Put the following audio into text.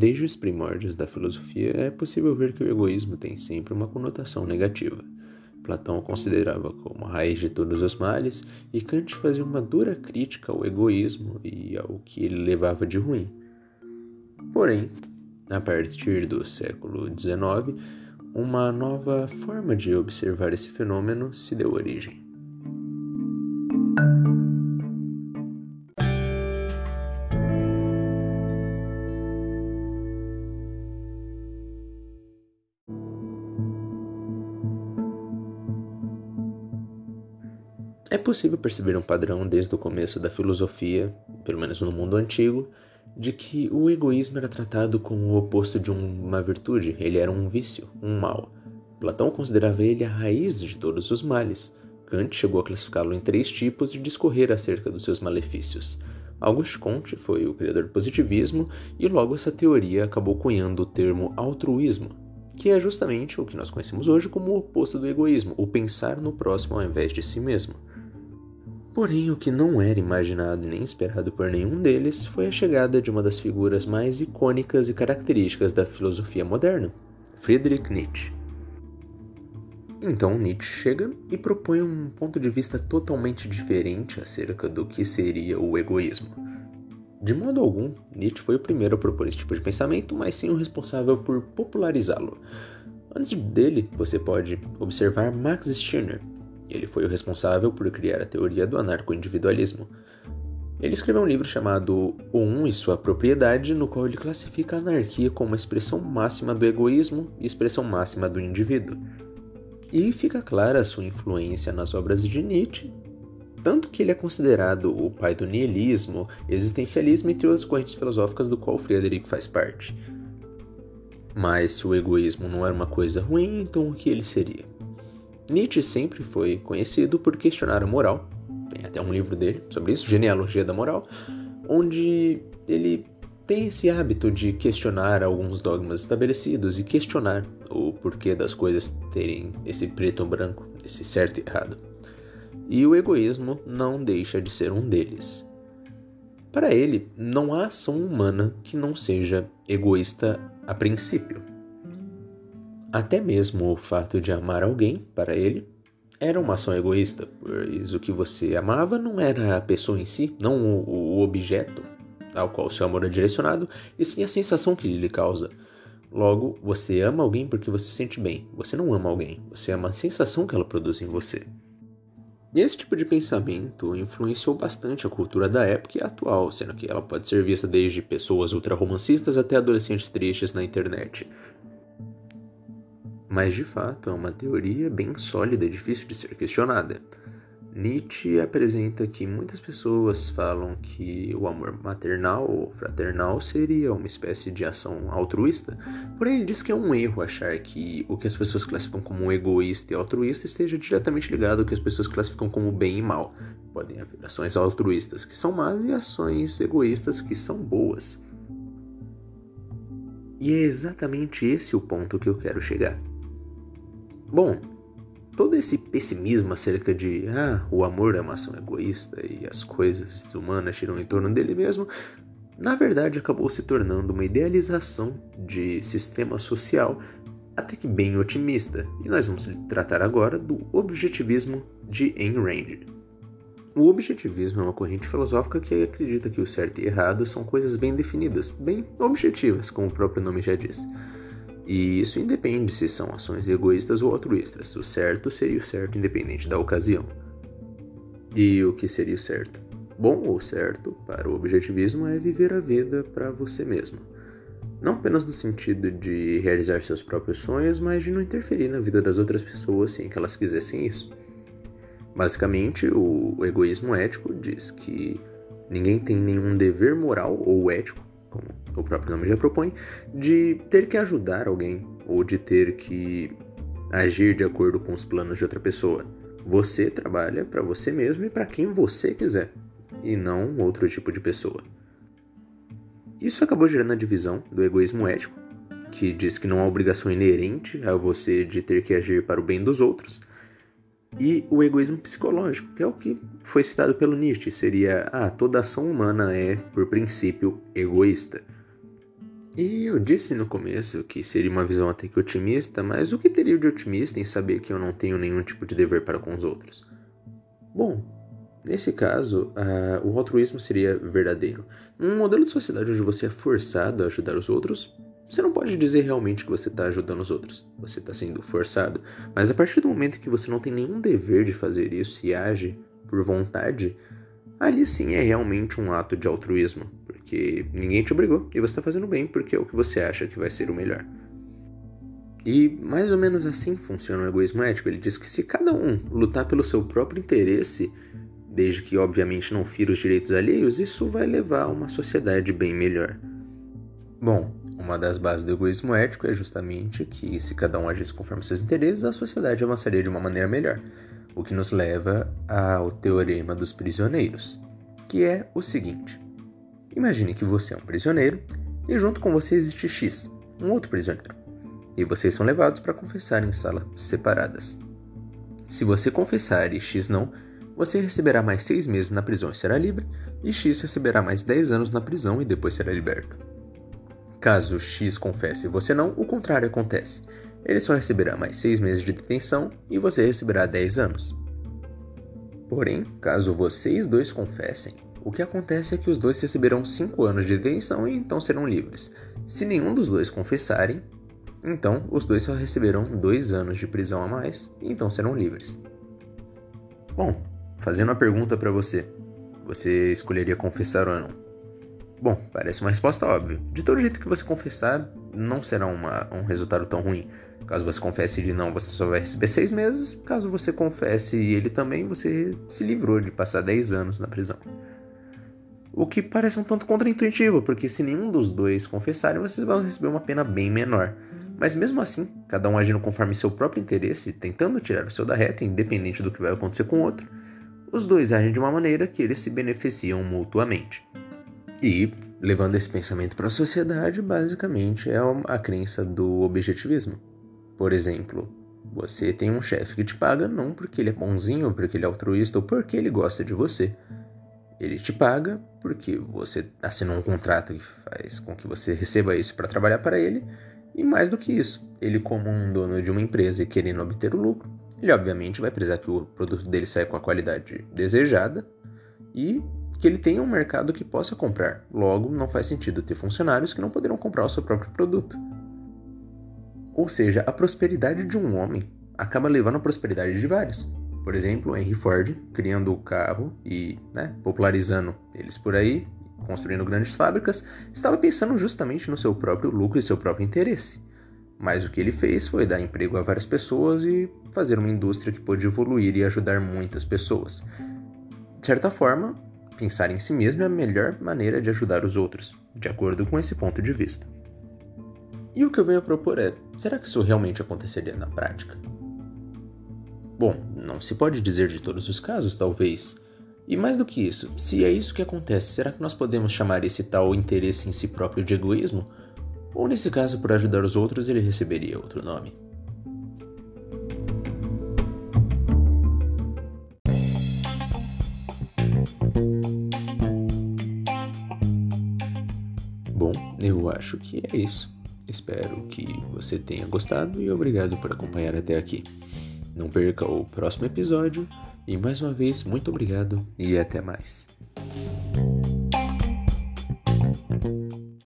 Desde os primórdios da filosofia, é possível ver que o egoísmo tem sempre uma conotação negativa. Platão o considerava como a raiz de todos os males, e Kant fazia uma dura crítica ao egoísmo e ao que ele levava de ruim. Porém, a partir do século XIX, uma nova forma de observar esse fenômeno se deu origem. É possível perceber um padrão desde o começo da filosofia, pelo menos no mundo antigo, de que o egoísmo era tratado como o oposto de uma virtude, ele era um vício, um mal. Platão considerava ele a raiz de todos os males. Kant chegou a classificá-lo em três tipos e discorrer acerca dos seus malefícios. Auguste Comte foi o criador do positivismo e logo essa teoria acabou cunhando o termo altruísmo, que é justamente o que nós conhecemos hoje como o oposto do egoísmo, o pensar no próximo ao invés de si mesmo. Porém, o que não era imaginado nem esperado por nenhum deles foi a chegada de uma das figuras mais icônicas e características da filosofia moderna, Friedrich Nietzsche. Então Nietzsche chega e propõe um ponto de vista totalmente diferente acerca do que seria o egoísmo. De modo algum, Nietzsche foi o primeiro a propor esse tipo de pensamento, mas sim o responsável por popularizá-lo. Antes dele, você pode observar Max Stirner, ele foi o responsável por criar a teoria do anarco-individualismo. Ele escreveu um livro chamado O Um e Sua Propriedade, no qual ele classifica a anarquia como a expressão máxima do egoísmo e expressão máxima do indivíduo. E fica clara a sua influência nas obras de Nietzsche, tanto que ele é considerado o pai do niilismo, existencialismo entre outras correntes filosóficas do qual Friedrich faz parte. Mas se o egoísmo não era uma coisa ruim, então o que ele seria? Nietzsche sempre foi conhecido por questionar a moral. Tem até um livro dele sobre isso, Genealogia da Moral, onde ele tem esse hábito de questionar alguns dogmas estabelecidos e questionar o porquê das coisas terem esse preto ou branco, esse certo e errado. E o egoísmo não deixa de ser um deles. Para ele, não há ação humana que não seja egoísta a princípio. Até mesmo o fato de amar alguém, para ele, era uma ação egoísta, pois o que você amava não era a pessoa em si, não o, objeto ao qual seu amor é direcionado, e sim a sensação que lhe causa. Logo, você ama alguém porque você se sente bem. Você não ama alguém, você ama a sensação que ela produz em você. E esse tipo de pensamento influenciou bastante a cultura da época e atual, sendo que ela pode ser vista desde pessoas ultra-romancistas até adolescentes tristes na internet. Mas de fato é uma teoria bem sólida e difícil de ser questionada. Nietzsche apresenta que muitas pessoas falam que o amor maternal ou fraternal seria uma espécie de ação altruísta, porém ele diz que é um erro achar que o que as pessoas classificam como egoísta e altruísta esteja diretamente ligado ao que as pessoas classificam como bem e mal. Podem haver ações altruístas que são más e ações egoístas que são boas. E é exatamente esse o ponto que eu quero chegar. Bom, todo esse pessimismo acerca de ah, o amor é uma ação egoísta e as coisas humanas giram em torno dele mesmo, na verdade acabou se tornando uma idealização de sistema social até que bem otimista. E nós vamos tratar agora do objetivismo de Ayn Rand. O objetivismo é uma corrente filosófica que acredita que o certo e errado são coisas bem definidas, bem objetivas, como o próprio nome já diz. E isso independe se são ações egoístas ou altruístas. O certo seria o certo independente da ocasião. E o que seria o certo? Bom ou certo para o objetivismo é viver a vida para você mesmo. Não apenas no sentido de realizar seus próprios sonhos, mas de não interferir na vida das outras pessoas sem que elas quisessem isso. Basicamente, o egoísmo ético diz que ninguém tem nenhum dever moral ou ético como o próprio nome já propõe, de ter que ajudar alguém ou de ter que agir de acordo com os planos de outra pessoa. Você trabalha para você mesmo e para quem você quiser, e não outro tipo de pessoa. Isso acabou gerando a divisão do egoísmo ético, que diz que não há obrigação inerente a você de ter que agir para o bem dos outros, E o egoísmo psicológico, que é o que foi citado pelo Nietzsche, seria: ah, toda ação humana é, por princípio, egoísta. E eu disse no começo que seria uma visão até que otimista, mas o que teria de otimista em saber que eu não tenho nenhum tipo de dever para com os outros? Bom, nesse caso, uh, o altruísmo seria verdadeiro. Um modelo de sociedade onde você é forçado a ajudar os outros, você não pode dizer realmente que você está ajudando os outros. Você está sendo forçado. Mas a partir do momento que você não tem nenhum dever de fazer isso e age por vontade, ali sim é realmente um ato de altruísmo. Porque ninguém te obrigou e você está fazendo bem porque é o que você acha que vai ser o melhor. E mais ou menos assim funciona o egoísmo ético. Ele diz que se cada um lutar pelo seu próprio interesse, desde que obviamente não fira os direitos alheios, isso vai levar a uma sociedade bem melhor. Bom, uma das bases do egoísmo ético é justamente que, se cada um agisse conforme seus interesses, a sociedade avançaria de uma maneira melhor. O que nos leva ao teorema dos prisioneiros, que é o seguinte: imagine que você é um prisioneiro e junto com você existe X, um outro prisioneiro, e vocês são levados para confessar em salas separadas. Se você confessar e X não, você receberá mais seis meses na prisão e será livre, e X receberá mais dez anos na prisão e depois será liberto. Caso X confesse e você não, o contrário acontece. Ele só receberá mais 6 meses de detenção e você receberá 10 anos. Porém, caso vocês dois confessem, o que acontece é que os dois receberão 5 anos de detenção e então serão livres. Se nenhum dos dois confessarem, então os dois só receberão 2 anos de prisão a mais e então serão livres. Bom, fazendo a pergunta para você, você escolheria confessar ou não? Bom, parece uma resposta óbvia. De todo jeito que você confessar, não será uma, um resultado tão ruim. Caso você confesse ele não, você só vai receber seis meses. Caso você confesse ele também, você se livrou de passar 10 anos na prisão. O que parece um tanto contraintuitivo, porque se nenhum dos dois confessarem, vocês vão receber uma pena bem menor. Mas mesmo assim, cada um agindo conforme seu próprio interesse, tentando tirar o seu da reta, independente do que vai acontecer com o outro, os dois agem de uma maneira que eles se beneficiam mutuamente. E, levando esse pensamento para a sociedade, basicamente é a crença do objetivismo. Por exemplo, você tem um chefe que te paga não porque ele é bonzinho, porque ele é altruísta ou porque ele gosta de você. Ele te paga porque você assinou um contrato que faz com que você receba isso para trabalhar para ele. E mais do que isso, ele, como um dono de uma empresa e querendo obter o lucro, ele obviamente vai precisar que o produto dele saia com a qualidade desejada e que ele tenha um mercado que possa comprar. Logo, não faz sentido ter funcionários que não poderão comprar o seu próprio produto. Ou seja, a prosperidade de um homem acaba levando a prosperidade de vários. Por exemplo, Henry Ford criando o carro e né, popularizando eles por aí, construindo grandes fábricas, estava pensando justamente no seu próprio lucro e seu próprio interesse. Mas o que ele fez foi dar emprego a várias pessoas e fazer uma indústria que pôde evoluir e ajudar muitas pessoas. De certa forma, Pensar em si mesmo é a melhor maneira de ajudar os outros, de acordo com esse ponto de vista. E o que eu venho propor é: será que isso realmente aconteceria na prática? Bom, não se pode dizer de todos os casos, talvez. E mais do que isso, se é isso que acontece, será que nós podemos chamar esse tal interesse em si próprio de egoísmo? Ou nesse caso, por ajudar os outros, ele receberia outro nome? Eu acho que é isso. Espero que você tenha gostado e obrigado por acompanhar até aqui. Não perca o próximo episódio e mais uma vez, muito obrigado e até mais.